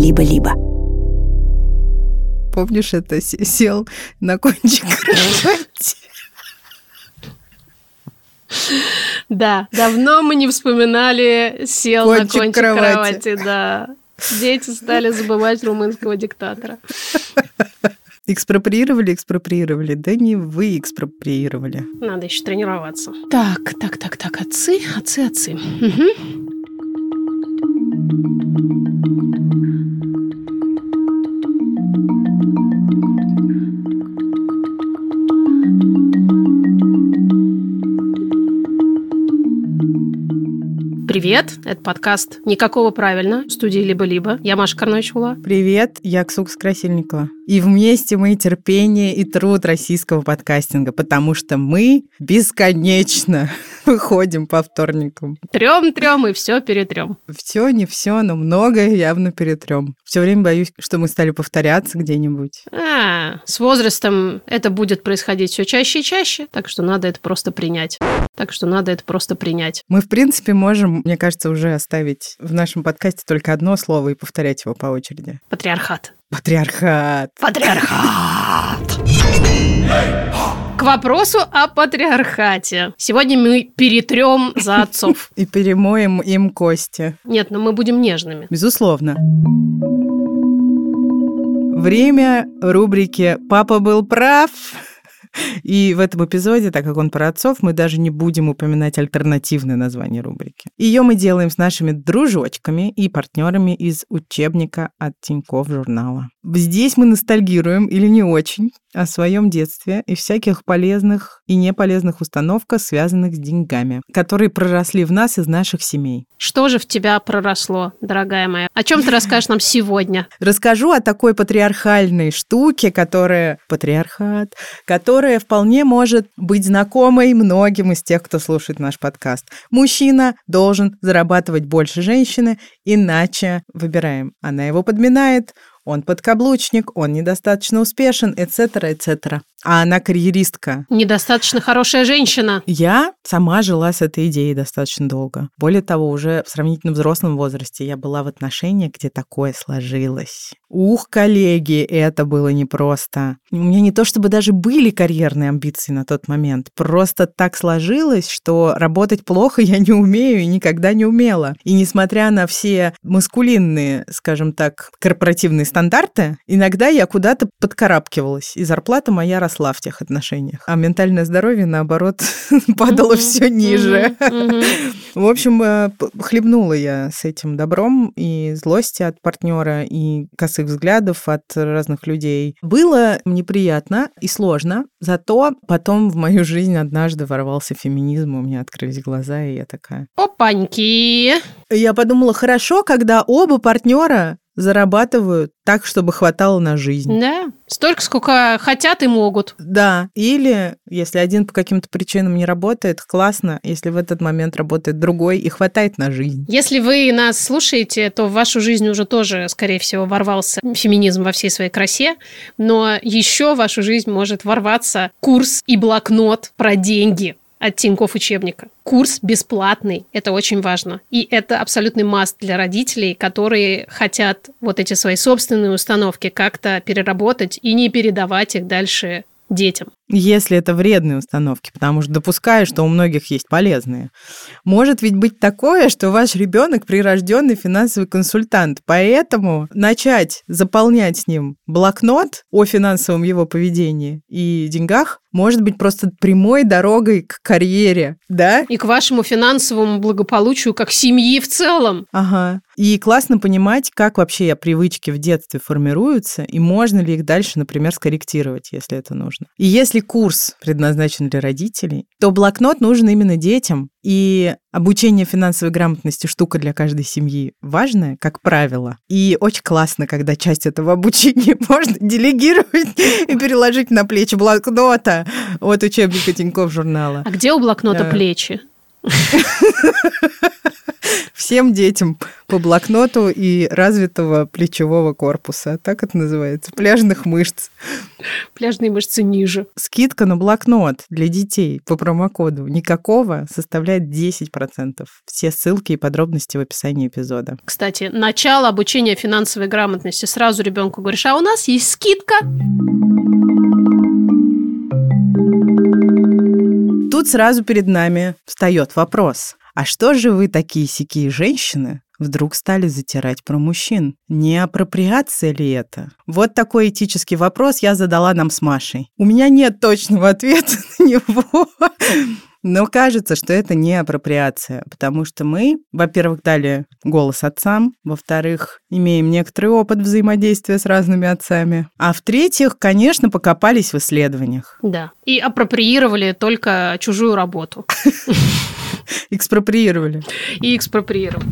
либо-либо. Помнишь, это сел на кончик кровати? Да, давно мы не вспоминали сел кончик на кончик кровати. кровати, да. Дети стали забывать румынского диктатора. Экспроприировали, экспроприировали. Да не вы экспроприировали. Надо еще тренироваться. Так, так, так, так, отцы, отцы, отцы. Угу. Привет, это подкаст «Никакого правильно» в студии «Либо-либо». Я Маша Карнойчула. Привет, я Ксукс Красильникова. И вместе мы терпение и труд российского подкастинга, потому что мы бесконечно выходим по вторникам. Трем-трем и все перетрем. Все, не все, но многое явно перетрем. Все время боюсь, что мы стали повторяться где-нибудь. А, с возрастом это будет происходить все чаще и чаще, так что надо это просто принять. Так что надо это просто принять. Мы, в принципе, можем, мне кажется, уже оставить в нашем подкасте только одно слово и повторять его по очереди. Патриархат. Патриархат. Патриархат. К вопросу о патриархате. Сегодня мы перетрем за отцов. И перемоем им кости. Нет, но мы будем нежными. Безусловно. Время рубрики «Папа был прав». И в этом эпизоде, так как он про отцов, мы даже не будем упоминать альтернативное название рубрики. Ее мы делаем с нашими дружочками и партнерами из учебника от Тинькофф журнала. Здесь мы ностальгируем или не очень о своем детстве и всяких полезных и неполезных установках, связанных с деньгами, которые проросли в нас из наших семей. Что же в тебя проросло, дорогая моя? О чем ты расскажешь нам сегодня? Расскажу о такой патриархальной штуке, которая... Патриархат, которая вполне может быть знакомой многим из тех, кто слушает наш подкаст. Мужчина должен зарабатывать больше женщины, иначе выбираем. Она его подминает, он подкаблучник, он недостаточно успешен, etc., etc. А она карьеристка. Недостаточно хорошая женщина. Я сама жила с этой идеей достаточно долго. Более того, уже в сравнительно взрослом возрасте я была в отношениях, где такое сложилось. Ух, коллеги, это было непросто. У меня не то чтобы даже были карьерные амбиции на тот момент. Просто так сложилось, что работать плохо я не умею и никогда не умела. И несмотря на все маскулинные, скажем так, корпоративные стандарты, иногда я куда-то подкарабкивалась, и зарплата моя росла в тех отношениях. А ментальное здоровье, наоборот, падало все ниже. В общем, э, хлебнула я с этим добром и злости от партнера, и косых взглядов от разных людей. Было неприятно и сложно, зато потом в мою жизнь однажды ворвался феминизм, у меня открылись глаза, и я такая... Опаньки! Я подумала, хорошо, когда оба партнера зарабатывают так, чтобы хватало на жизнь. Да, столько, сколько хотят и могут. Да, или если один по каким-то причинам не работает, классно, если в этот момент работает другой и хватает на жизнь. Если вы нас слушаете, то в вашу жизнь уже тоже, скорее всего, ворвался феминизм во всей своей красе, но еще в вашу жизнь может ворваться курс и блокнот про деньги от Тинькофф учебника. Курс бесплатный, это очень важно. И это абсолютный маст для родителей, которые хотят вот эти свои собственные установки как-то переработать и не передавать их дальше детям. Если это вредные установки, потому что допускаю, что у многих есть полезные. Может ведь быть такое, что ваш ребенок прирожденный финансовый консультант, поэтому начать заполнять с ним блокнот о финансовом его поведении и деньгах может быть просто прямой дорогой к карьере, да? И к вашему финансовому благополучию как семьи в целом. Ага. И классно понимать, как вообще привычки в детстве формируются, и можно ли их дальше, например, скорректировать, если это нужно. И если если курс предназначен для родителей, то блокнот нужен именно детям, и обучение финансовой грамотности штука для каждой семьи важная, как правило. И очень классно, когда часть этого обучения можно делегировать и переложить на плечи блокнота от учебника Тинькофф журнала. А где у блокнота плечи? Всем детям по блокноту и развитого плечевого корпуса. Так это называется. Пляжных мышц. Пляжные мышцы ниже. Скидка на блокнот для детей по промокоду никакого составляет 10%. Все ссылки и подробности в описании эпизода. Кстати, начало обучения финансовой грамотности. Сразу ребенку говоришь, а у нас есть скидка. Тут сразу перед нами встает вопрос. А что же вы такие сякие женщины вдруг стали затирать про мужчин? Не апроприация ли это? Вот такой этический вопрос я задала нам с Машей. У меня нет точного ответа на него. Но кажется, что это не апроприация, потому что мы, во-первых, дали голос отцам, во-вторых, имеем некоторый опыт взаимодействия с разными отцами, а в-третьих, конечно, покопались в исследованиях. Да, и апроприировали только чужую работу. Экспроприировали. И экспроприировали.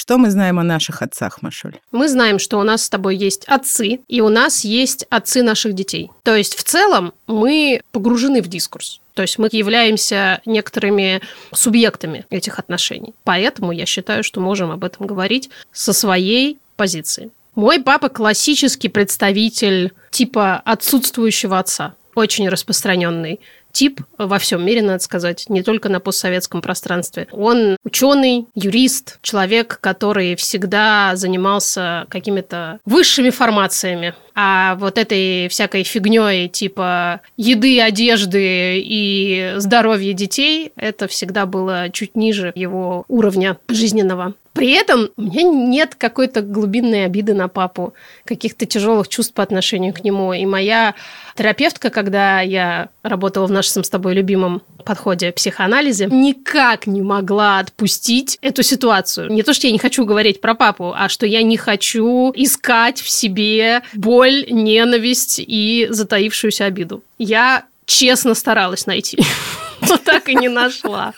Что мы знаем о наших отцах, Машуль? Мы знаем, что у нас с тобой есть отцы, и у нас есть отцы наших детей. То есть в целом мы погружены в дискурс. То есть мы являемся некоторыми субъектами этих отношений. Поэтому я считаю, что можем об этом говорить со своей позиции. Мой папа классический представитель типа отсутствующего отца, очень распространенный тип во всем мире, надо сказать, не только на постсоветском пространстве. Он ученый, юрист, человек, который всегда занимался какими-то высшими формациями. А вот этой всякой фигней типа еды, одежды и здоровья детей, это всегда было чуть ниже его уровня жизненного. При этом у меня нет какой-то глубинной обиды на папу, каких-то тяжелых чувств по отношению к нему. И моя терапевтка, когда я работала в нашем с тобой любимом подходе психоанализе, никак не могла отпустить эту ситуацию. Не то, что я не хочу говорить про папу, а что я не хочу искать в себе боль, ненависть и затаившуюся обиду. Я честно старалась найти но так и не нашла.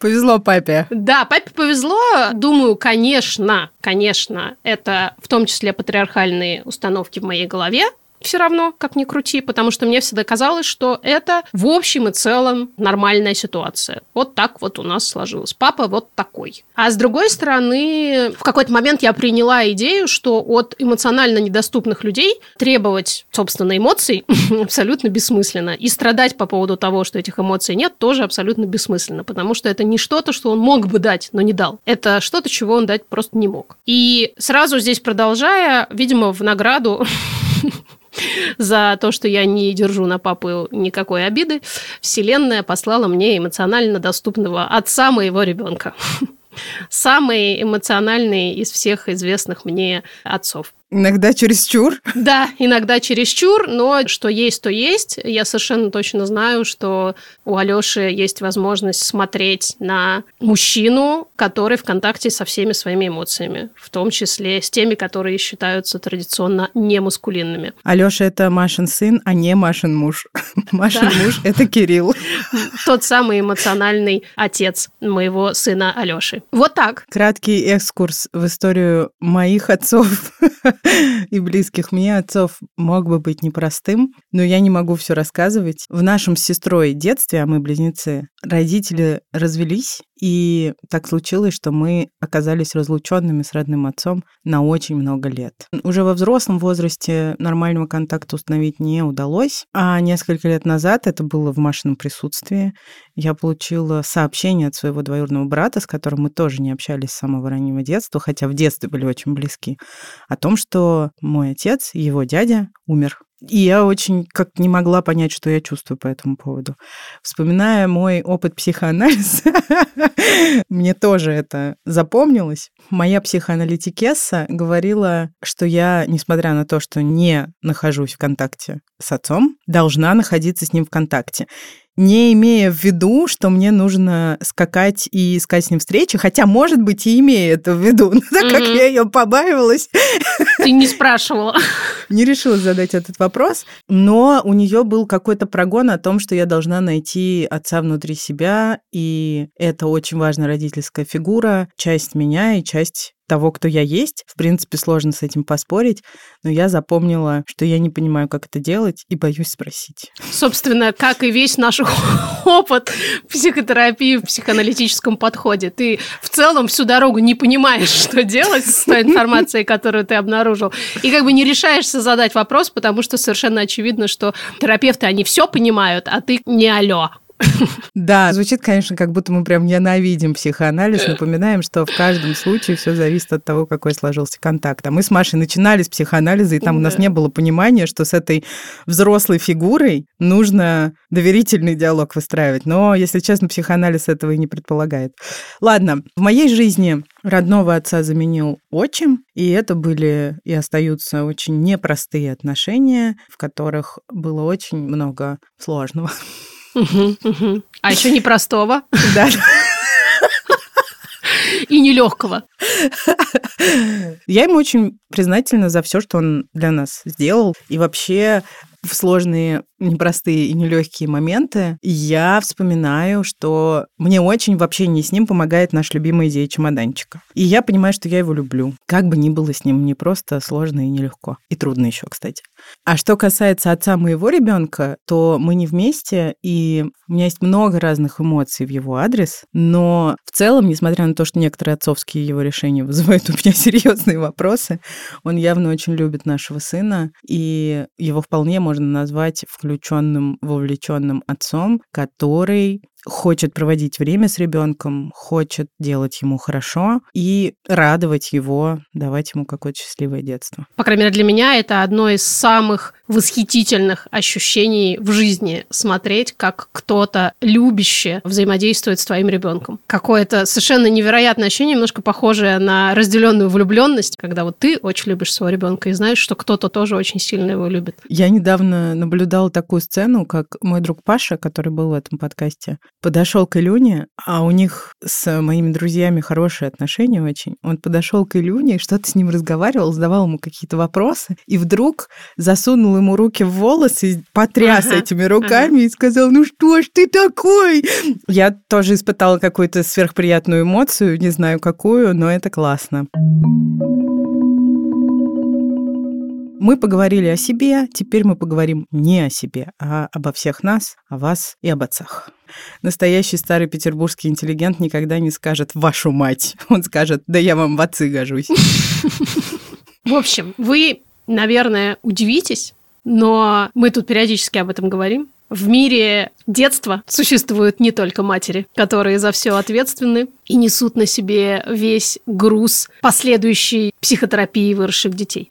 Повезло папе. Да, папе повезло. Думаю, конечно, конечно, это в том числе патриархальные установки в моей голове, все равно, как ни крути, потому что мне всегда казалось, что это в общем и целом нормальная ситуация. Вот так вот у нас сложилось. Папа вот такой. А с другой стороны, в какой-то момент я приняла идею, что от эмоционально недоступных людей требовать, собственно, эмоций абсолютно бессмысленно. И страдать по поводу того, что этих эмоций нет, тоже абсолютно бессмысленно, потому что это не что-то, что он мог бы дать, но не дал. Это что-то, чего он дать просто не мог. И сразу здесь продолжая, видимо, в награду за то, что я не держу на папу никакой обиды, Вселенная послала мне эмоционально доступного отца моего ребенка. Самый эмоциональный из всех известных мне отцов. Иногда чересчур. Да, иногда чересчур, но что есть, то есть. Я совершенно точно знаю, что у Алёши есть возможность смотреть на мужчину, который в контакте со всеми своими эмоциями, в том числе с теми, которые считаются традиционно немаскулинными. Алёша – это Машин сын, а не Машин муж. Машин да. муж – это Кирилл. Тот самый эмоциональный отец моего сына Алёши. Вот так. Краткий экскурс в историю моих отцов и близких мне отцов мог бы быть непростым, но я не могу все рассказывать. В нашем с сестрой детстве, а мы близнецы, родители развелись, и так случилось, что мы оказались разлученными с родным отцом на очень много лет. Уже во взрослом возрасте нормального контакта установить не удалось, а несколько лет назад, это было в Машином присутствии, я получила сообщение от своего двоюродного брата, с которым мы тоже не общались с самого раннего детства, хотя в детстве были очень близки, о том, что мой отец, его дядя, умер. И я очень как не могла понять, что я чувствую по этому поводу. Вспоминая мой опыт психоанализа, мне тоже это запомнилось. Моя психоаналитикесса говорила, что я, несмотря на то, что не нахожусь в контакте с отцом, должна находиться с ним в контакте не имея в виду, что мне нужно скакать и искать с ним встречи, хотя, может быть, и имея это в виду, но так как я ее побаивалась. Ты не спрашивала. не решила задать этот вопрос, но у нее был какой-то прогон о том, что я должна найти отца внутри себя, и это очень важная родительская фигура, часть меня и часть того, кто я есть. В принципе, сложно с этим поспорить, но я запомнила, что я не понимаю, как это делать, и боюсь спросить. Собственно, как и весь наш опыт психотерапии в психоаналитическом подходе. Ты в целом всю дорогу не понимаешь, что делать с той информацией, которую ты обнаружил, и как бы не решаешься задать вопрос, потому что совершенно очевидно, что терапевты, они все понимают, а ты не алло. Да, звучит, конечно, как будто мы прям ненавидим психоанализ, напоминаем, что в каждом случае все зависит от того, какой сложился контакт. А мы с Машей начинали с психоанализа, и там у нас не было понимания, что с этой взрослой фигурой нужно доверительный диалог выстраивать. Но, если честно, психоанализ этого и не предполагает. Ладно, в моей жизни родного отца заменил отчим, и это были и остаются очень непростые отношения, в которых было очень много сложного. А еще непростого. Да. И нелегкого. Я ему очень признательна за все, что он для нас сделал. И вообще в сложные, непростые и нелегкие моменты, я вспоминаю, что мне очень в общении с ним помогает наш любимый идея чемоданчика. И я понимаю, что я его люблю. Как бы ни было с ним, не просто сложно и нелегко. И трудно еще, кстати. А что касается отца моего ребенка, то мы не вместе, и у меня есть много разных эмоций в его адрес, но в целом, несмотря на то, что некоторые отцовские его решения вызывают у меня серьезные вопросы, он явно очень любит нашего сына, и его вполне можно назвать включенным, вовлеченным отцом, который хочет проводить время с ребенком, хочет делать ему хорошо и радовать его, давать ему какое-то счастливое детство. По крайней мере, для меня это одно из самых восхитительных ощущений в жизни смотреть, как кто-то любяще взаимодействует с твоим ребенком. Какое-то совершенно невероятное ощущение, немножко похожее на разделенную влюбленность, когда вот ты очень любишь своего ребенка и знаешь, что кто-то тоже очень сильно его любит. Я недавно наблюдала такую сцену, как мой друг Паша, который был в этом подкасте, подошел к Илюне, а у них с моими друзьями хорошие отношения очень. Он подошел к Илюне, что-то с ним разговаривал, задавал ему какие-то вопросы, и вдруг засунул ему руки в волосы, потряс ага, этими руками ага. и сказал, ну что ж ты такой? Я тоже испытала какую-то сверхприятную эмоцию, не знаю какую, но это классно. Мы поговорили о себе, теперь мы поговорим не о себе, а обо всех нас, о вас и об отцах. Настоящий старый петербургский интеллигент никогда не скажет «вашу мать». Он скажет «да я вам в отцы гожусь». В общем, вы, наверное, удивитесь, но мы тут периодически об этом говорим. В мире детства существуют не только матери, которые за все ответственны и несут на себе весь груз последующей психотерапии выросших детей.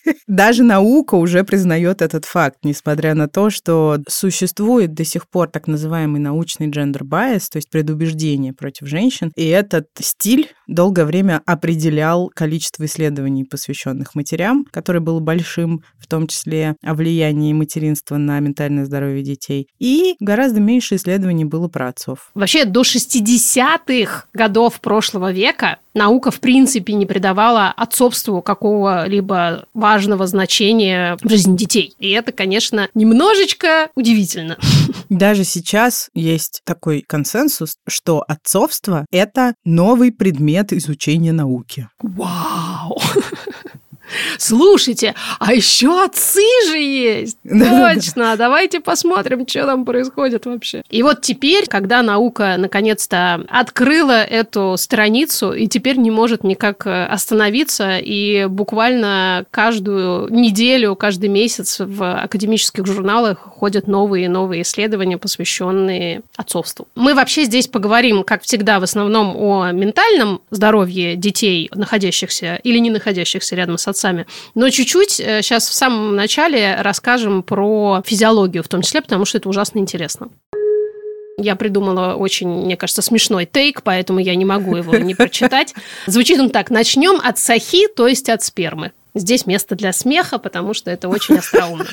Даже наука уже признает этот факт, несмотря на то, что существует до сих пор так называемый научный gender bias, то есть предубеждение против женщин. И этот стиль долгое время определял количество исследований, посвященных матерям, которое было большим, в том числе о влиянии материнства на ментальное здоровье детей. И гораздо меньше исследований было про отцов. Вообще до 60-х годов прошлого века наука в принципе не придавала отцовству какого-либо важного значения в жизни детей. И это, конечно, немножечко удивительно. Даже сейчас есть такой консенсус, что отцовство — это новый предмет изучения науки. Вау! Слушайте, а еще отцы же есть. Точно, давайте посмотрим, что там происходит вообще. И вот теперь, когда наука наконец-то открыла эту страницу и теперь не может никак э, остановиться, и буквально каждую неделю, каждый месяц в академических журналах ходят новые и новые исследования, посвященные отцовству. Мы вообще здесь поговорим, как всегда, в основном о ментальном здоровье детей, находящихся или не находящихся рядом с отцом, отцами. Но чуть-чуть сейчас э, в самом начале расскажем про физиологию в том числе, потому что это ужасно интересно. Я придумала очень, мне кажется, смешной тейк, поэтому я не могу его не прочитать. Звучит он так. Начнем от сахи, то есть от спермы. Здесь место для смеха, потому что это очень остроумно.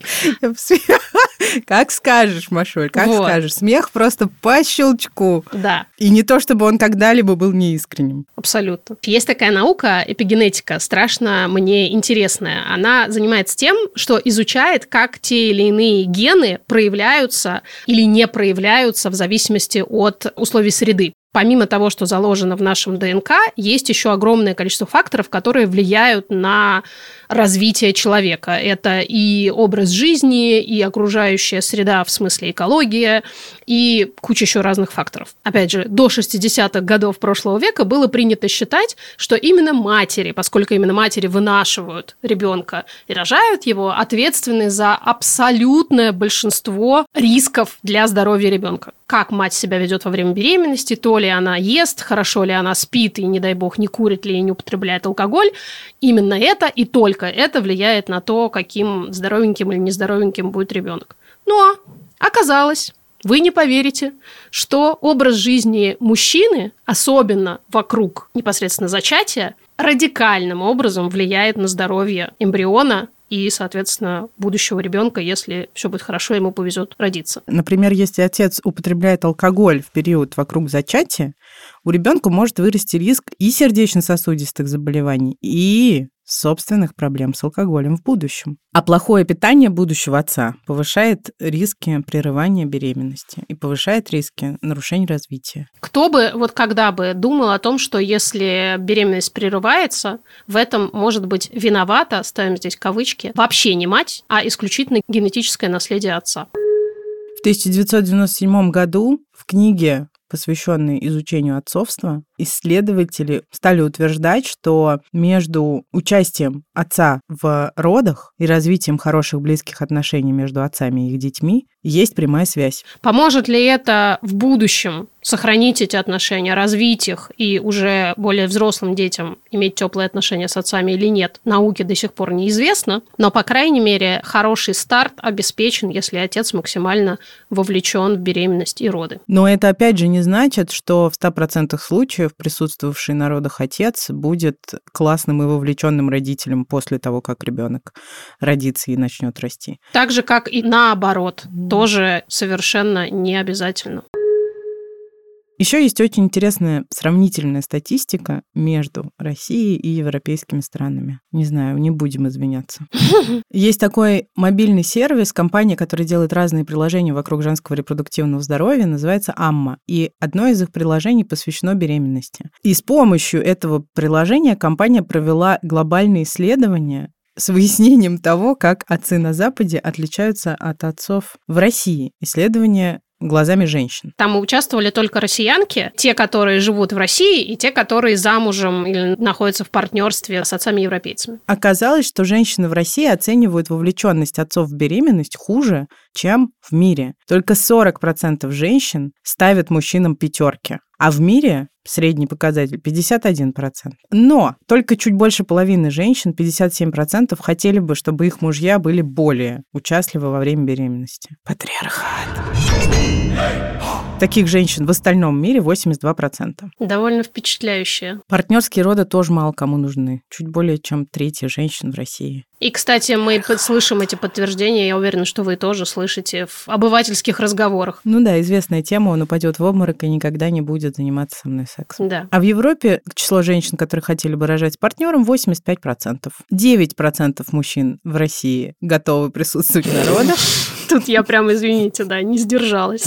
Как скажешь, Машуль, как Вот. скажешь. Смех просто по щелчку. Да, И не то, чтобы он когда-либо был неискренним. абсолютно. Есть такая наука, эпигенетика, страшно мне интересная. Она занимается тем, что изучает, как те или иные гены проявляются или не проявляются в зависимости от условий среды. Помимо того, что заложено в нашем ДНК, есть еще огромное количество факторов, которые влияют на развитие человека. Это и образ жизни, и окружающая среда, в смысле экология, и куча еще разных факторов. Опять же, до 60-х годов прошлого века было принято считать, что именно матери, поскольку именно матери вынашивают ребенка и рожают его, ответственны за абсолютное большинство рисков для здоровья ребенка. Как мать себя ведет во время беременности, то ли она ест, хорошо ли она спит и, не дай бог, не курит ли и не употребляет алкоголь, именно это и только это влияет на то, каким здоровеньким или нездоровеньким будет ребенок. Но оказалось, вы не поверите, что образ жизни мужчины, особенно вокруг непосредственно зачатия, радикальным образом влияет на здоровье эмбриона и, соответственно, будущего ребенка, если все будет хорошо, ему повезет родиться. Например, если отец употребляет алкоголь в период вокруг зачатия, у ребенка может вырасти риск и сердечно-сосудистых заболеваний, и собственных проблем с алкоголем в будущем. А плохое питание будущего отца повышает риски прерывания беременности и повышает риски нарушений развития. Кто бы, вот когда бы думал о том, что если беременность прерывается, в этом может быть виновата, ставим здесь кавычки, вообще не мать, а исключительно генетическое наследие отца. В 1997 году в книге посвященной изучению отцовства, исследователи стали утверждать, что между участием отца в родах и развитием хороших близких отношений между отцами и их детьми есть прямая связь. Поможет ли это в будущем сохранить эти отношения, развить их и уже более взрослым детям иметь теплые отношения с отцами или нет, науке до сих пор неизвестно, но, по крайней мере, хороший старт обеспечен, если отец максимально вовлечен в беременность и роды. Но это, опять же, не значит, что в 100% случаев присутствовавший на родах отец будет классным и вовлеченным родителем после того, как ребенок родится и начнет расти. Так же, как и наоборот, тоже совершенно не обязательно. Еще есть очень интересная сравнительная статистика между Россией и европейскими странами. Не знаю, не будем извиняться. Есть такой мобильный сервис, компания, которая делает разные приложения вокруг женского репродуктивного здоровья, называется Амма. И одно из их приложений посвящено беременности. И с помощью этого приложения компания провела глобальные исследования с выяснением того, как отцы на Западе отличаются от отцов в России. Исследование глазами женщин. Там участвовали только россиянки, те, которые живут в России, и те, которые замужем или находятся в партнерстве с отцами-европейцами. Оказалось, что женщины в России оценивают вовлеченность отцов в беременность хуже, чем в мире. Только 40% женщин ставят мужчинам пятерки, а в мире средний показатель 51%. Но только чуть больше половины женщин, 57%, хотели бы, чтобы их мужья были более участливы во время беременности. Патриархат. Таких женщин в остальном мире 82%. Довольно впечатляющее. Партнерские роды тоже мало кому нужны. Чуть более чем третья женщин в России. И, кстати, мы слышим эти подтверждения, я уверена, что вы тоже слышите в обывательских разговорах. Ну да, известная тема, он упадет в обморок и никогда не будет заниматься со мной сексом. Да. А в Европе число женщин, которые хотели бы рожать с партнером, 85%. 9% мужчин в России готовы присутствовать на родах. Тут я прям, извините, да, не сдержалась.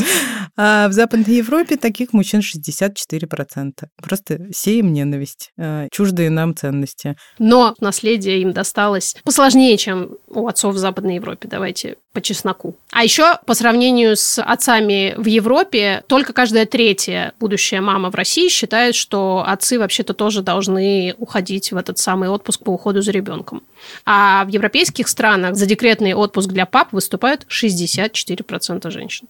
А в Западной Европе таких мужчин 64%. Просто сеем ненависть, э, чуждые нам ценности. Но наследие им досталось посложнее, чем у отцов в Западной Европе, давайте по чесноку. А еще по сравнению с отцами в Европе, только каждая третья будущая мама в России считает, что отцы вообще-то тоже должны уходить в этот самый отпуск по уходу за ребенком. А в европейских странах за декретный отпуск для пап выступают 64% женщин.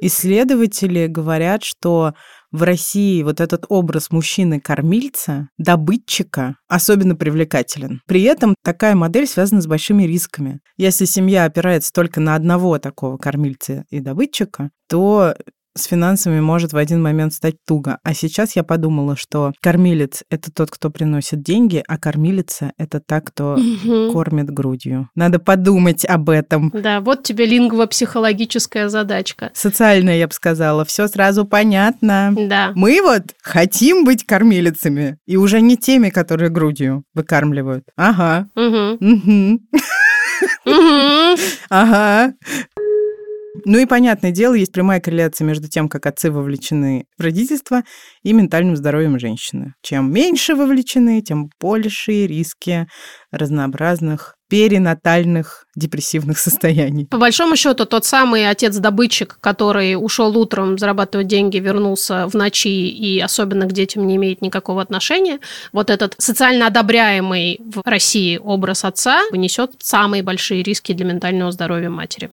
Исследователи говорят, что в России вот этот образ мужчины-кормильца, добытчика, особенно привлекателен. При этом такая модель связана с большими рисками. Если семья опирается только на одного такого кормильца и добытчика, то с финансами может в один момент стать туго. А сейчас я подумала, что кормилец — это тот, кто приносит деньги, а кормилица — это та, кто Мгм. кормит грудью. Надо подумать об этом. Да, вот тебе лингвопсихологическая задачка. Социально, я бы сказала, все сразу понятно. Да. Мы вот хотим быть кормилицами, и уже не теми, которые грудью выкармливают. Ага. Мгм. Мгм. Ага. Ну и понятное дело, есть прямая корреляция между тем, как отцы вовлечены в родительство и ментальным здоровьем женщины. Чем меньше вовлечены, тем большие риски разнообразных перинатальных депрессивных состояний. По большому счету, тот самый отец-добытчик, который ушел утром зарабатывать деньги, вернулся в ночи и особенно к детям не имеет никакого отношения, вот этот социально одобряемый в России образ отца несет самые большие риски для ментального здоровья матери.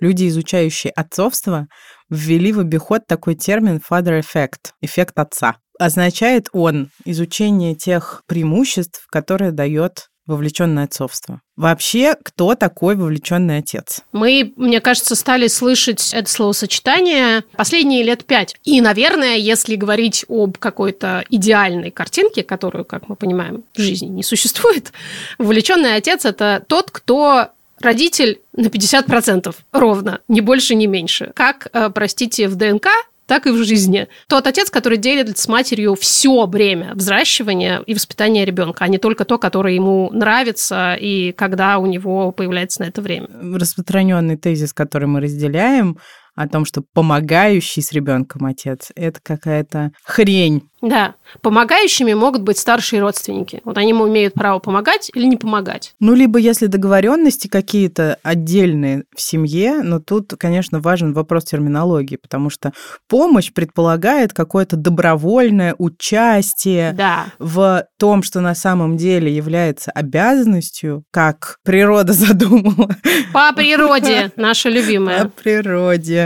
Люди, изучающие отцовство, ввели в обиход такой термин father effect, эффект отца. Означает он изучение тех преимуществ, которые дает вовлеченное отцовство. Вообще, кто такой вовлеченный отец? Мы, мне кажется, стали слышать это словосочетание последние лет пять. И, наверное, если говорить об какой-то идеальной картинке, которую, как мы понимаем, в жизни не существует, вовлеченный отец – это тот, кто родитель на 50% ровно, ни больше, ни меньше. Как, э, простите, в ДНК так и в жизни. Тот отец, который делит с матерью все время взращивания и воспитания ребенка, а не только то, которое ему нравится и когда у него появляется на это время. Распространенный тезис, который мы разделяем, о том, что помогающий с ребенком отец это какая-то хрень. Да, помогающими могут быть старшие родственники. Вот они имеют право помогать или не помогать. Ну, либо если договоренности какие-то отдельные в семье, но тут, конечно, важен вопрос терминологии, потому что помощь предполагает какое-то добровольное участие Да. в том, что на самом деле является обязанностью, как природа задумала. По природе, наша По любимая. природе.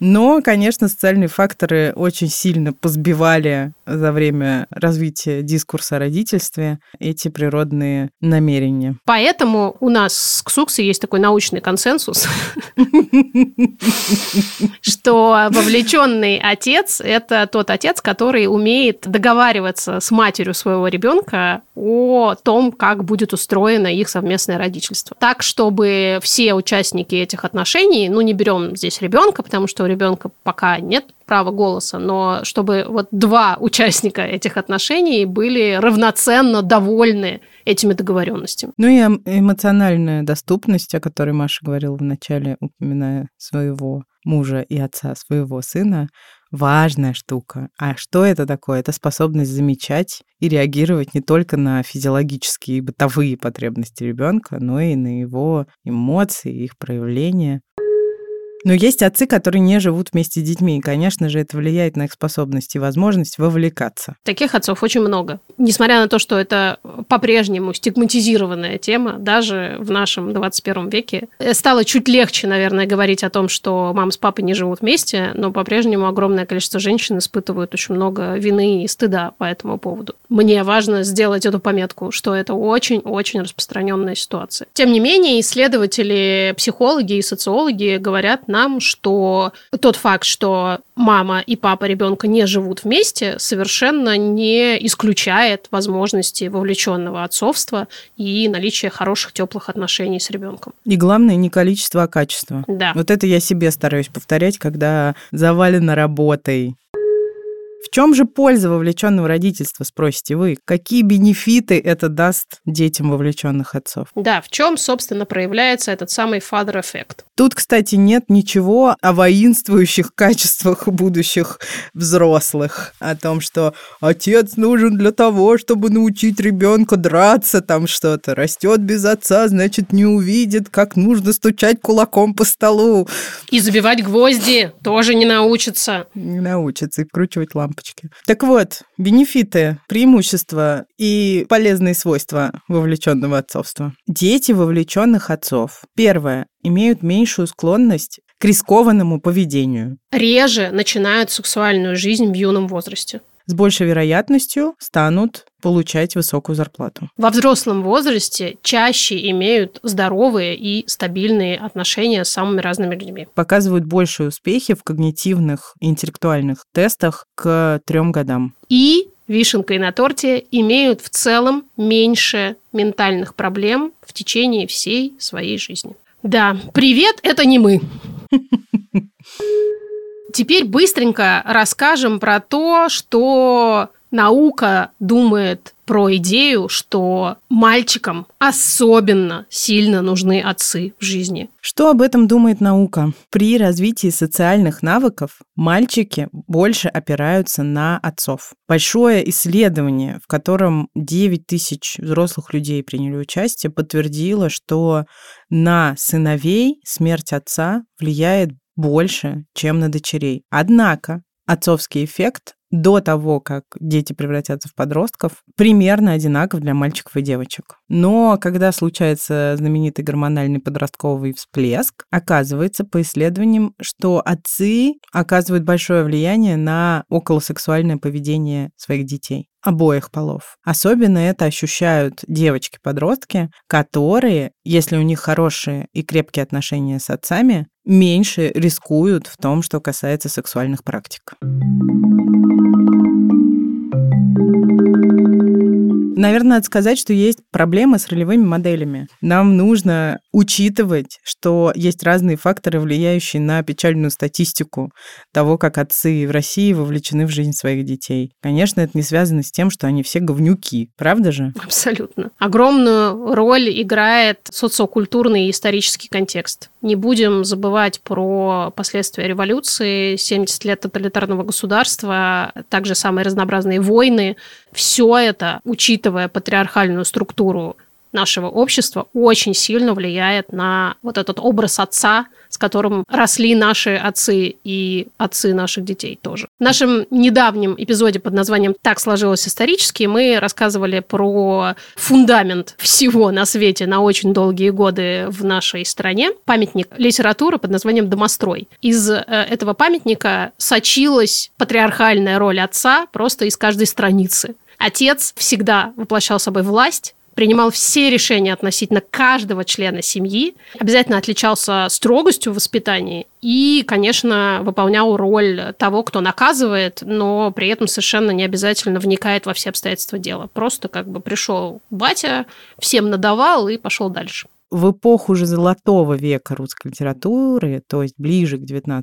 Но, конечно, социальные факторы очень сильно позбивали за время развития дискурса о родительстве эти природные намерения. Поэтому у нас с Ксуксой есть такой научный консенсус, что вовлеченный отец – это тот отец, который умеет договариваться с матерью своего ребенка о том, как будет устроено их совместное родительство. Так, чтобы все участники этих отношений, ну, не берем здесь ребенка, потому что ребенка пока нет права голоса, но чтобы вот два участника этих отношений были равноценно довольны этими договоренностями. Ну и эм- эмоциональная доступность, о которой Маша говорила в начале, упоминая своего мужа и отца своего сына, важная штука. А что это такое? Это способность замечать и реагировать не только на физиологические и бытовые потребности ребенка, но и на его эмоции, их проявления. Но есть отцы, которые не живут вместе с детьми, и, конечно же, это влияет на их способность и возможность вовлекаться. Таких отцов очень много. Несмотря на то, что это по-прежнему стигматизированная тема, даже в нашем 21 веке, э, стало чуть легче, наверное, говорить о том, что мама с папой не живут вместе, но по-прежнему огромное количество женщин испытывают очень много вины и стыда по этому поводу. Мне важно сделать эту пометку, что это очень-очень распространенная ситуация. Тем не менее, исследователи, психологи и социологи говорят нам, что тот факт, что мама и папа ребенка не живут вместе, совершенно не исключает возможности вовлеченного отцовства и наличия хороших теплых отношений с ребенком. И главное не количество, а качество. Да. Вот это я себе стараюсь повторять, когда завалена работой. В чем же польза вовлеченного родительства, спросите вы? Какие бенефиты это даст детям вовлеченных отцов? Да, в чем, собственно, проявляется этот самый father эффект? Тут, кстати, нет ничего о воинствующих качествах будущих взрослых, о том, что отец нужен для того, чтобы научить ребенка драться, там что-то. Растет без отца, значит, не увидит, как нужно стучать кулаком по столу. И забивать гвозди тоже не научится. Не научится и вкручивать лампочки. Так вот, бенефиты, преимущества и полезные свойства вовлеченного отцовства. Дети вовлеченных отцов. Первое. Имеют меньшую склонность к рискованному поведению. Реже начинают сексуальную жизнь в юном возрасте. С большей вероятностью станут получать высокую зарплату. Во взрослом возрасте чаще имеют здоровые и стабильные отношения с самыми разными людьми. Показывают большие успехи в когнитивных и интеллектуальных тестах к трем годам. И вишенкой на торте имеют в целом меньше ментальных проблем в течение всей своей жизни. Да, привет, это не мы. Теперь быстренько расскажем про то, что наука думает про идею, что мальчикам особенно сильно нужны отцы в жизни. Что об этом думает наука? При развитии социальных навыков мальчики больше опираются на отцов. Большое исследование, в котором 9 тысяч взрослых людей приняли участие, подтвердило, что на сыновей смерть отца влияет больше, чем на дочерей. Однако отцовский эффект до того, как дети превратятся в подростков, примерно одинаков для мальчиков и девочек. Но когда случается знаменитый гормональный подростковый всплеск, оказывается по исследованиям, что отцы оказывают большое влияние на околосексуальное поведение своих детей обоих полов. Особенно это ощущают девочки-подростки, которые, если у них хорошие и крепкие отношения с отцами, меньше рискуют в том, что касается сексуальных практик. Thank you. Наверное, надо сказать, что есть проблемы с ролевыми моделями. Нам нужно учитывать, что есть разные факторы, влияющие на печальную статистику того, как отцы в России вовлечены в жизнь своих детей. Конечно, это не связано с тем, что они все говнюки, правда же? Абсолютно. Огромную роль играет социокультурный и исторический контекст. Не будем забывать про последствия революции, 70 лет тоталитарного государства, также самые разнообразные войны. Все это, учитывая патриархальную структуру нашего общества очень сильно влияет на вот этот образ отца, с которым росли наши отцы и отцы наших детей тоже. В нашем недавнем эпизоде под названием «Так сложилось исторически» мы рассказывали про фундамент всего на свете на очень долгие годы в нашей стране. Памятник литературы под названием «Домострой». Из э, этого памятника сочилась патриархальная роль отца просто из каждой страницы. Отец всегда воплощал собой власть, принимал все решения относительно каждого члена семьи, обязательно отличался строгостью в воспитании и, конечно, выполнял роль того, кто наказывает, но при этом совершенно не обязательно вникает во все обстоятельства дела. Просто как бы пришел батя, всем надавал и пошел дальше в эпоху уже золотого века русской литературы, то есть ближе к XIX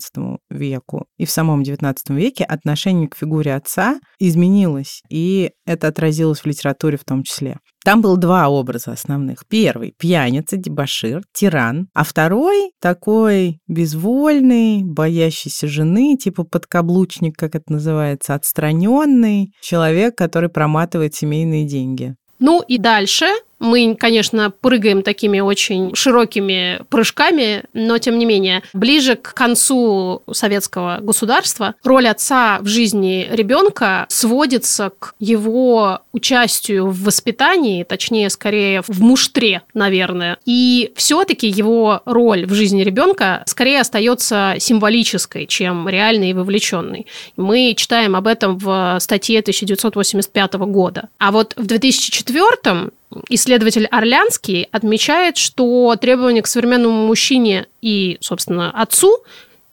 веку, и в самом XIX веке отношение к фигуре отца изменилось, и это отразилось в литературе в том числе. Там было два образа основных. Первый – пьяница, дебашир, тиран. А второй – такой безвольный, боящийся жены, типа подкаблучник, как это называется, отстраненный человек, который проматывает семейные деньги. Ну и дальше мы, конечно, прыгаем такими очень широкими прыжками, но тем не менее, ближе к концу советского государства роль отца в жизни ребенка сводится к его участию в воспитании, точнее, скорее в муштре, наверное. И все-таки его роль в жизни ребенка скорее остается символической, чем реальной и вовлеченной. Мы читаем об этом в статье 1985 года. А вот в 2004 Исследователь Орлянский отмечает, что требования к современному мужчине и, собственно, отцу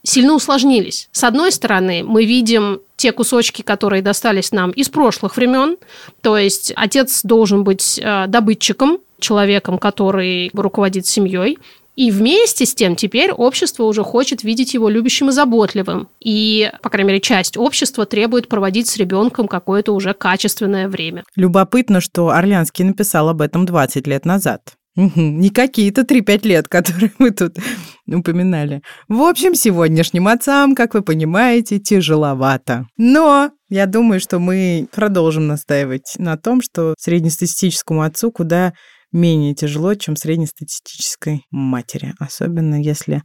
сильно усложнились. С одной стороны, мы видим те кусочки, которые достались нам из прошлых времен, то есть отец должен быть э, добытчиком, человеком, который руководит семьей, и вместе с тем теперь общество уже хочет видеть его любящим и заботливым. И, по крайней мере, часть общества требует проводить с ребенком какое-то уже качественное время. Любопытно, что Орлянский написал об этом 20 лет назад. Не какие-то 3-5 лет, которые мы тут упоминали. В общем, сегодняшним отцам, как вы понимаете, тяжеловато. Но я думаю, что мы продолжим настаивать на том, что среднестатистическому отцу куда менее тяжело, чем среднестатистической матери, особенно если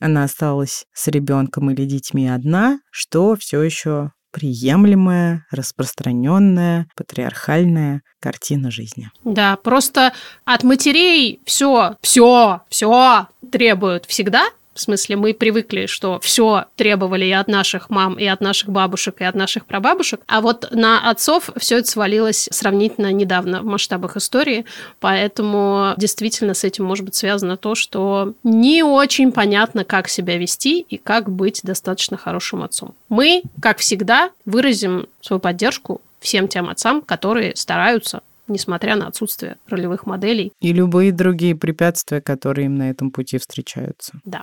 она осталась с ребенком или детьми одна, что все еще приемлемая, распространенная, патриархальная картина жизни. Да, просто от матерей все, все, все требуют всегда, В смысле, мы привыкли, что все требовали и от наших мам, и от наших бабушек, и от наших прабабушек. А вот на отцов все это свалилось сравнительно недавно в масштабах истории. Поэтому действительно с этим может быть связано то, что не очень понятно, как себя вести и как быть достаточно хорошим отцом. Мы, как всегда, выразим свою поддержку всем тем отцам, которые стараются несмотря на отсутствие ролевых моделей. И любые другие препятствия, которые им на этом пути встречаются. Да.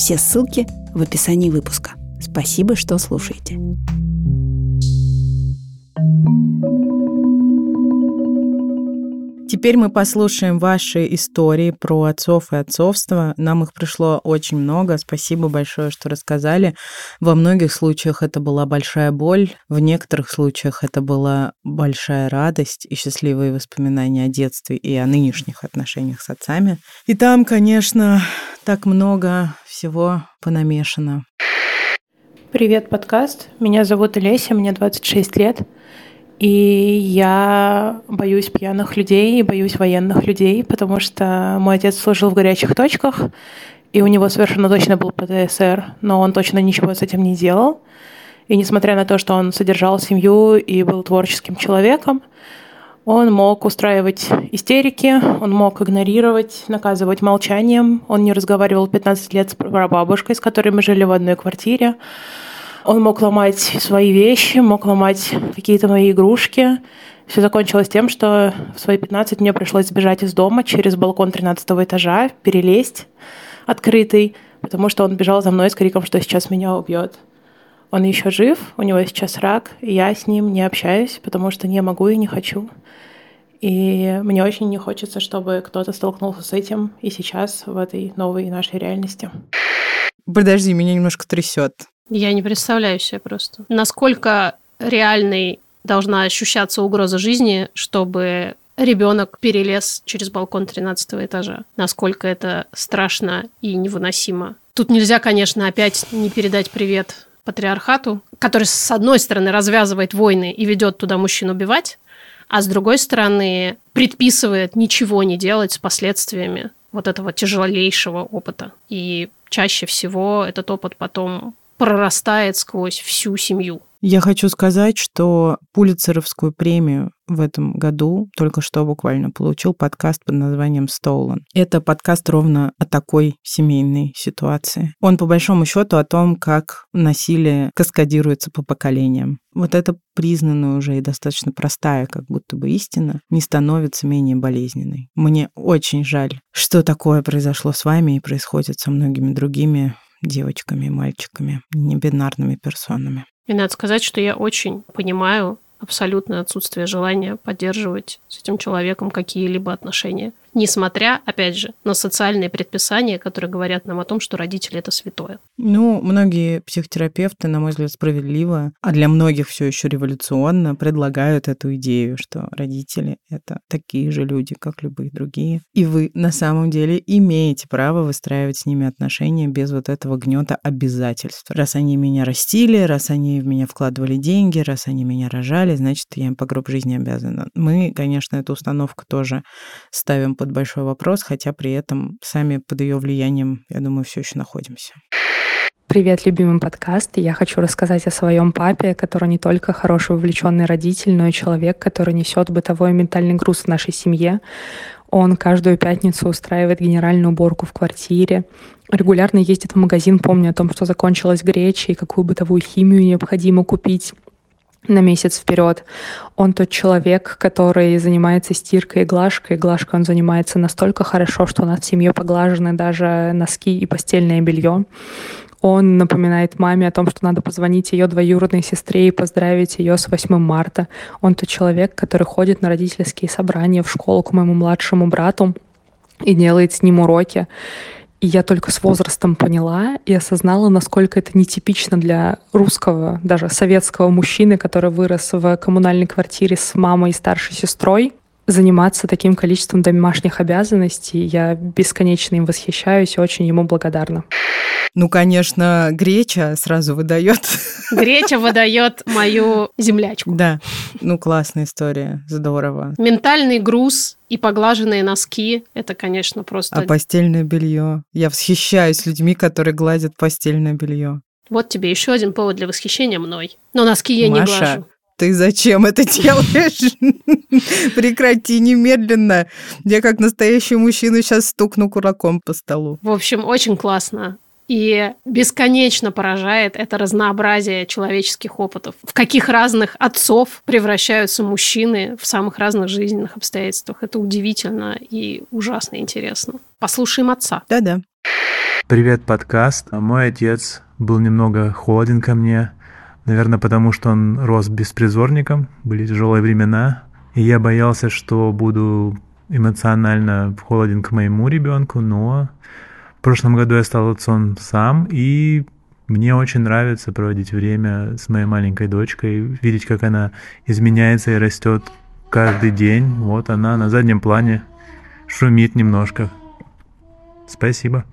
Все ссылки в описании выпуска. Спасибо, что слушаете. Теперь мы послушаем ваши истории про отцов и отцовство. Нам их пришло очень много. Спасибо большое, что рассказали. Во многих случаях это была большая боль, в некоторых случаях это была большая радость и счастливые воспоминания о детстве и о нынешних отношениях с отцами. И там, конечно, так много всего понамешано. Привет, подкаст. Меня зовут Олеся, мне 26 лет. И я боюсь пьяных людей боюсь военных людей, потому что мой отец служил в горячих точках, и у него совершенно точно был ПТСР, но он точно ничего с этим не делал. И несмотря на то, что он содержал семью и был творческим человеком, он мог устраивать истерики, он мог игнорировать, наказывать молчанием. Он не разговаривал 15 лет с прабабушкой, с которой мы жили в одной квартире. Он мог ломать свои вещи, мог ломать какие-то мои игрушки. Все закончилось тем, что в свои 15 мне пришлось сбежать из дома через балкон 13 этажа, перелезть открытый, потому что он бежал за мной с криком, что сейчас меня убьет. Он еще жив, у него сейчас рак, и я с ним не общаюсь, потому что не могу и не хочу. И мне очень не хочется, чтобы кто-то столкнулся с этим и сейчас в этой новой нашей реальности. Подожди, меня немножко трясет. Я не представляю себе просто. Насколько реальной должна ощущаться угроза жизни, чтобы ребенок перелез через балкон 13 этажа. Насколько это страшно и невыносимо. Тут нельзя, конечно, опять не передать привет патриархату, который, с одной стороны, развязывает войны и ведет туда мужчин убивать, а с другой стороны, предписывает ничего не делать с последствиями вот этого тяжелейшего опыта. И чаще всего этот опыт потом прорастает сквозь всю семью. Я хочу сказать, что Пулицеровскую премию в этом году только что буквально получил подкаст под названием «Stolen». Это подкаст ровно о такой семейной ситуации. Он, по большому счету, о том, как насилие каскадируется по поколениям. Вот эта признанная уже и достаточно простая, как будто бы истина, не становится менее болезненной. Мне очень жаль, что такое произошло с вами и происходит со многими другими девочками и мальчиками, небинарными персонами. И надо сказать, что я очень понимаю абсолютное отсутствие желания поддерживать с этим человеком какие-либо отношения несмотря, опять же, на социальные предписания, которые говорят нам о том, что родители это святое. Ну, многие психотерапевты, на мой взгляд, справедливо, а для многих все еще революционно предлагают эту идею, что родители это такие же люди, как любые другие. И вы на самом деле имеете право выстраивать с ними отношения без вот этого гнета обязательств. Раз они меня растили, раз они в меня вкладывали деньги, раз они меня рожали, значит, я им по гроб жизни обязана. Мы, конечно, эту установку тоже ставим под большой вопрос, хотя при этом сами под ее влиянием, я думаю, все еще находимся. Привет, любимый подкаст. Я хочу рассказать о своем папе, который не только хороший увлеченный родитель, но и человек, который несет бытовой и ментальный груз в нашей семье. Он каждую пятницу устраивает генеральную уборку в квартире, регулярно ездит в магазин, помня о том, что закончилась греча и какую бытовую химию необходимо купить на месяц вперед. Он тот человек, который занимается стиркой и глажкой. Глажкой он занимается настолько хорошо, что у нас в семье поглажены даже носки и постельное белье. Он напоминает маме о том, что надо позвонить ее двоюродной сестре и поздравить ее с 8 марта. Он тот человек, который ходит на родительские собрания в школу к моему младшему брату и делает с ним уроки. И я только с возрастом поняла и осознала, насколько это нетипично для русского, даже советского мужчины, который вырос в коммунальной квартире с мамой и старшей сестрой, заниматься таким количеством домашних обязанностей. Я бесконечно им восхищаюсь и очень ему благодарна. Ну, конечно, Греча сразу выдает. Греча выдает мою землячку. Да, ну классная история, здорово. Ментальный груз и поглаженные носки — это, конечно, просто... А постельное белье? Я восхищаюсь людьми, которые гладят постельное белье. Вот тебе еще один повод для восхищения мной. Но носки я Маша, не глажу. Ты зачем это делаешь? Прекрати немедленно. Я как настоящий мужчина сейчас стукну кулаком по столу. В общем, очень классно. И бесконечно поражает это разнообразие человеческих опытов. В каких разных отцов превращаются мужчины в самых разных жизненных обстоятельствах. Это удивительно и ужасно интересно. Послушаем отца. Да-да. Привет, подкаст. Мой отец был немного холоден ко мне. Наверное, потому что он рос беспризорником, были тяжелые времена. И я боялся, что буду эмоционально холоден к моему ребенку, но в прошлом году я стал отцом сам, и мне очень нравится проводить время с моей маленькой дочкой, видеть, как она изменяется и растет каждый день. Вот она на заднем плане шумит немножко. Спасибо.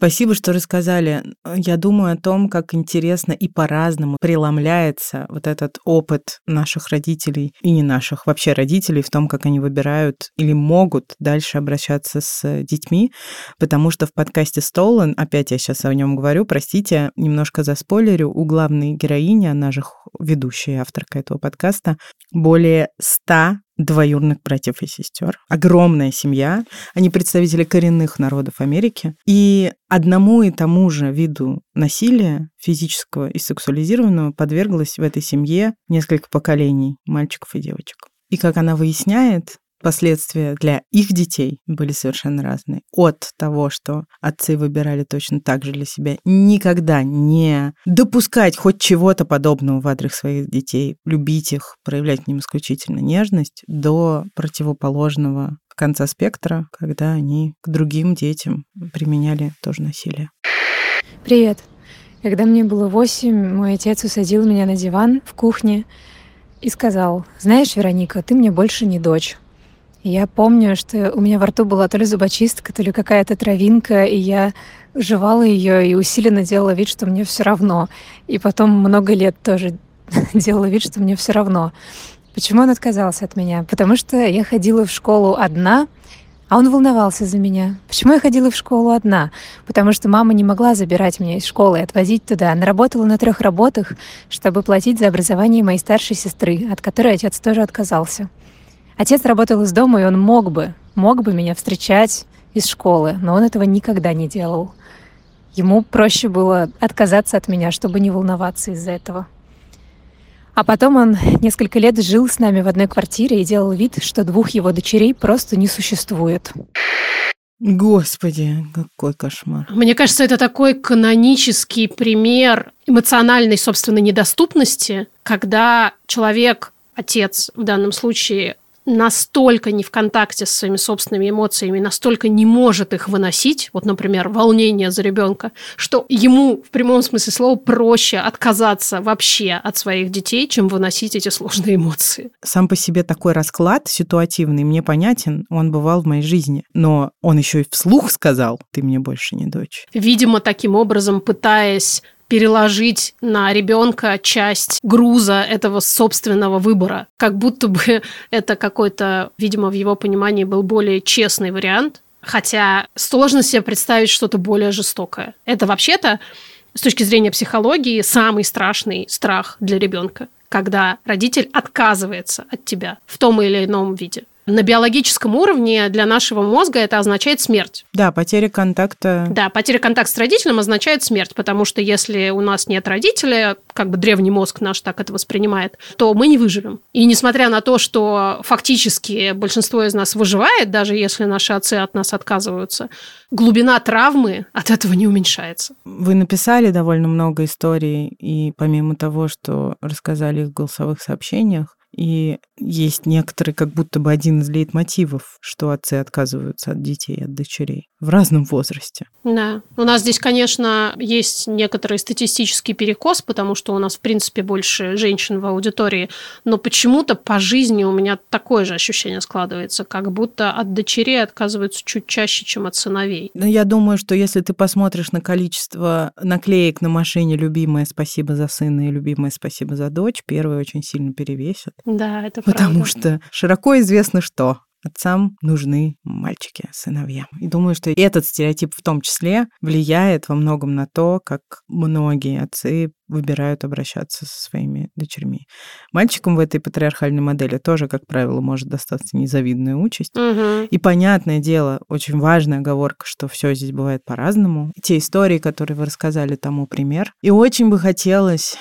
Спасибо, что рассказали. Я думаю о том, как интересно и по-разному преломляется вот этот опыт наших родителей и не наших, вообще родителей в том, как они выбирают или могут дальше обращаться с детьми, потому что в подкасте Stolen, опять я сейчас о нем говорю, простите, немножко за спойлерю, у главной героини, она же ведущая авторка этого подкаста, более ста двоюродных братьев и сестер. Огромная семья. Они представители коренных народов Америки. И одному и тому же виду насилия, физического и сексуализированного, подверглось в этой семье несколько поколений мальчиков и девочек. И как она выясняет, последствия для их детей были совершенно разные. От того, что отцы выбирали точно так же для себя, никогда не допускать хоть чего-то подобного в адрес своих детей, любить их, проявлять к ним исключительно нежность, до противоположного конца спектра, когда они к другим детям применяли тоже насилие. Привет. Когда мне было восемь, мой отец усадил меня на диван в кухне и сказал, знаешь, Вероника, ты мне больше не дочь. Я помню, что у меня во рту была то ли зубочистка, то ли какая-то травинка, и я жевала ее и усиленно делала вид, что мне все равно. И потом много лет тоже делала вид, что мне все равно. Почему он отказался от меня? Потому что я ходила в школу одна, а он волновался за меня. Почему я ходила в школу одна? Потому что мама не могла забирать меня из школы и отвозить туда. Она работала на трех работах, чтобы платить за образование моей старшей сестры, от которой отец тоже отказался. Отец работал из дома, и он мог бы, мог бы меня встречать из школы, но он этого никогда не делал. Ему проще было отказаться от меня, чтобы не волноваться из-за этого. А потом он несколько лет жил с нами в одной квартире и делал вид, что двух его дочерей просто не существует. Господи, какой кошмар. Мне кажется, это такой канонический пример эмоциональной, собственно, недоступности, когда человек, отец в данном случае, настолько не в контакте с своими собственными эмоциями, настолько не может их выносить, вот, например, волнение за ребенка, что ему в прямом смысле слова проще отказаться вообще от своих детей, чем выносить эти сложные эмоции. Сам по себе такой расклад ситуативный мне понятен, он бывал в моей жизни, но он еще и вслух сказал, ты мне больше не дочь. Видимо, таким образом пытаясь переложить на ребенка часть груза этого собственного выбора. Как будто бы это какой-то, видимо, в его понимании был более честный вариант. Хотя сложно себе представить что-то более жестокое. Это вообще-то, с точки зрения психологии, самый страшный страх для ребенка, когда родитель отказывается от тебя в том или ином виде на биологическом уровне для нашего мозга это означает смерть. Да, потеря контакта. Да, потеря контакта с родителем означает смерть, потому что если у нас нет родителя, как бы древний мозг наш так это воспринимает, то мы не выживем. И несмотря на то, что фактически большинство из нас выживает, даже если наши отцы от нас отказываются, глубина травмы от этого не уменьшается. Вы написали довольно много историй, и помимо того, что рассказали их в голосовых сообщениях, и есть некоторые, как будто бы один из лейтмотивов, что отцы отказываются от детей, от дочерей в разном возрасте. Да. У нас здесь, конечно, есть некоторый статистический перекос, потому что у нас, в принципе, больше женщин в аудитории, но почему-то по жизни у меня такое же ощущение складывается, как будто от дочерей отказываются чуть чаще, чем от сыновей. Но я думаю, что если ты посмотришь на количество наклеек на машине «Любимая, спасибо за сына» и «Любимая, спасибо за дочь», первые очень сильно перевесят. Да, это Потому что широко известно, что отцам нужны мальчики, сыновья. И думаю, что этот стереотип в том числе влияет во многом на то, как многие отцы выбирают обращаться со своими дочерьми. Мальчикам в этой патриархальной модели тоже, как правило, может достаться незавидная участь. Мгм. И понятное дело, очень важная оговорка, что все здесь бывает по-разному. Те истории, которые вы рассказали, тому пример. И очень бы хотелось,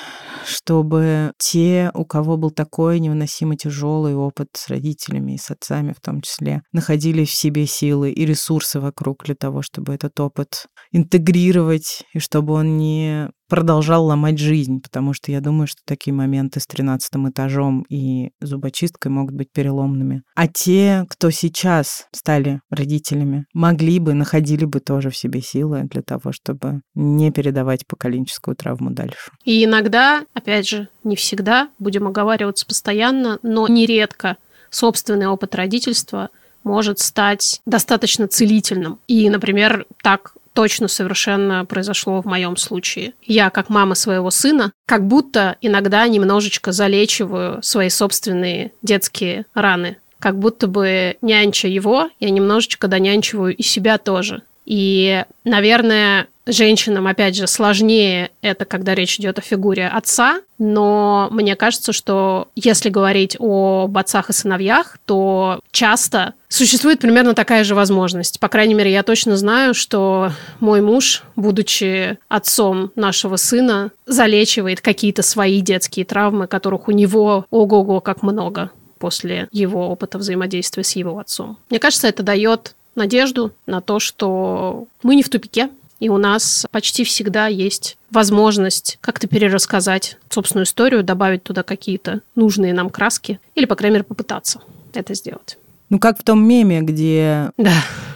чтобы те, у кого был такой невыносимо тяжелый опыт с родителями и с отцами в том числе, находили в себе силы и ресурсы вокруг для того, чтобы этот опыт интегрировать, и чтобы он не продолжал ломать жизнь, потому что я думаю, что такие моменты с тринадцатым этажом и зубочисткой могут быть переломными. А те, кто сейчас стали родителями, могли бы, находили бы тоже в себе силы для того, чтобы не передавать поколенческую травму дальше. И иногда, опять же, не всегда, будем оговариваться постоянно, но нередко собственный опыт родительства может стать достаточно целительным. И, например, так точно совершенно произошло в моем случае. Я, как мама своего сына, как будто иногда немножечко залечиваю свои собственные детские раны. Как будто бы нянча его, я немножечко донянчиваю и себя тоже. И, наверное, женщинам, опять же, сложнее это, когда речь идет о фигуре отца, но мне кажется, что если говорить об отцах и сыновьях, то часто существует примерно такая же возможность. По крайней мере, я точно знаю, что мой муж, будучи отцом нашего сына, залечивает какие-то свои детские травмы, которых у него ого-го как много после его опыта взаимодействия с его отцом. Мне кажется, это дает надежду на то, что мы не в тупике, и у нас почти всегда есть возможность как-то перерассказать собственную историю, добавить туда какие-то нужные нам краски, или, по крайней мере, попытаться это сделать. Ну, как в том меме, где Да,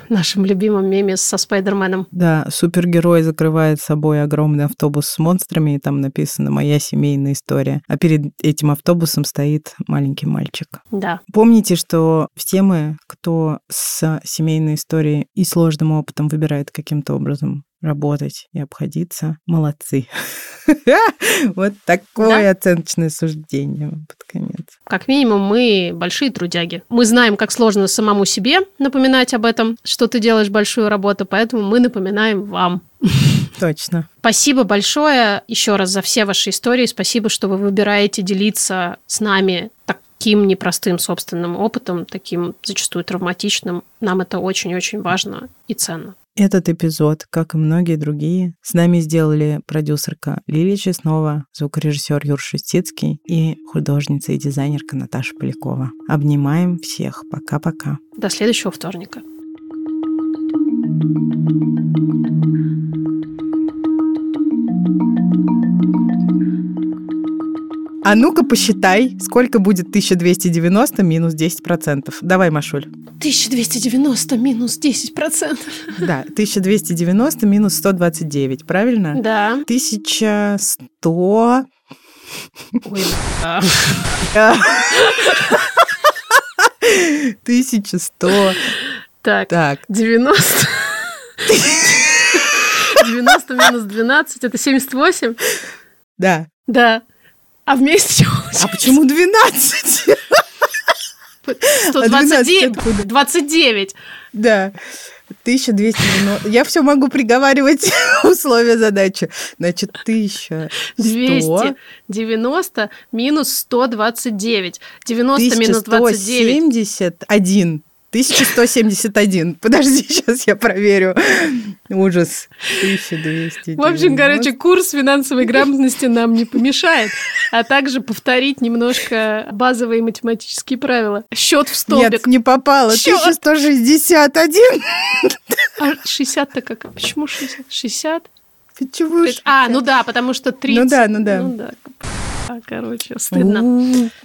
нашим любимым меме со Спайдерменом. Да, супергерой закрывает собой огромный автобус с монстрами, и там написано «Моя семейная история». А перед этим автобусом стоит маленький мальчик. Да. Помните, что все мы, кто с семейной историей и сложным опытом выбирает каким-то образом работать и обходиться, молодцы. Вот такое оценочное суждение под конец. Как минимум, мы большие трудяги. Мы знаем, как сложно самому себе напоминать об этом, что ты делаешь большую работу, поэтому мы напоминаем вам. Точно. Спасибо большое еще раз за все ваши истории. Спасибо, что вы выбираете делиться с нами таким непростым собственным опытом, таким зачастую травматичным. Нам это очень-очень важно и ценно. Этот эпизод, как и многие другие, с нами сделали продюсерка Лилия Чеснова, звукорежиссер Юр Шустицкий и художница и дизайнерка Наташа Полякова. Обнимаем всех. Пока-пока. До следующего вторника. А ну-ка посчитай, сколько будет 1290 минус 10%. Давай, Машуль. 1290 минус 10%. Да, 1290 минус 129, правильно? Да. 1100... Ой, да. 1100... Так, Так, 90. 90 минус 12 это 78? да. Да. А вместе А почему 12? 129. откуда? 29. Да. 1290. Я все могу приговаривать условия задачи. Значит, 1100. 290 минус 129. 90 минус 29. 1171. 1171. Подожди, сейчас я проверю. Ужас. 1200. В общем, короче, курс финансовой грамотности нам не помешает, а также повторить немножко базовые математические правила. Счет в столбик. Нет, не попало. Чё? 1161. А 60-то как? Почему 60? 60? Почему? А, ну да, потому что 30. Ну да, ну да. Ну да. Да, короче, стыдно.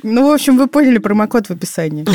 Ну, в общем, вы поняли промокод в описании.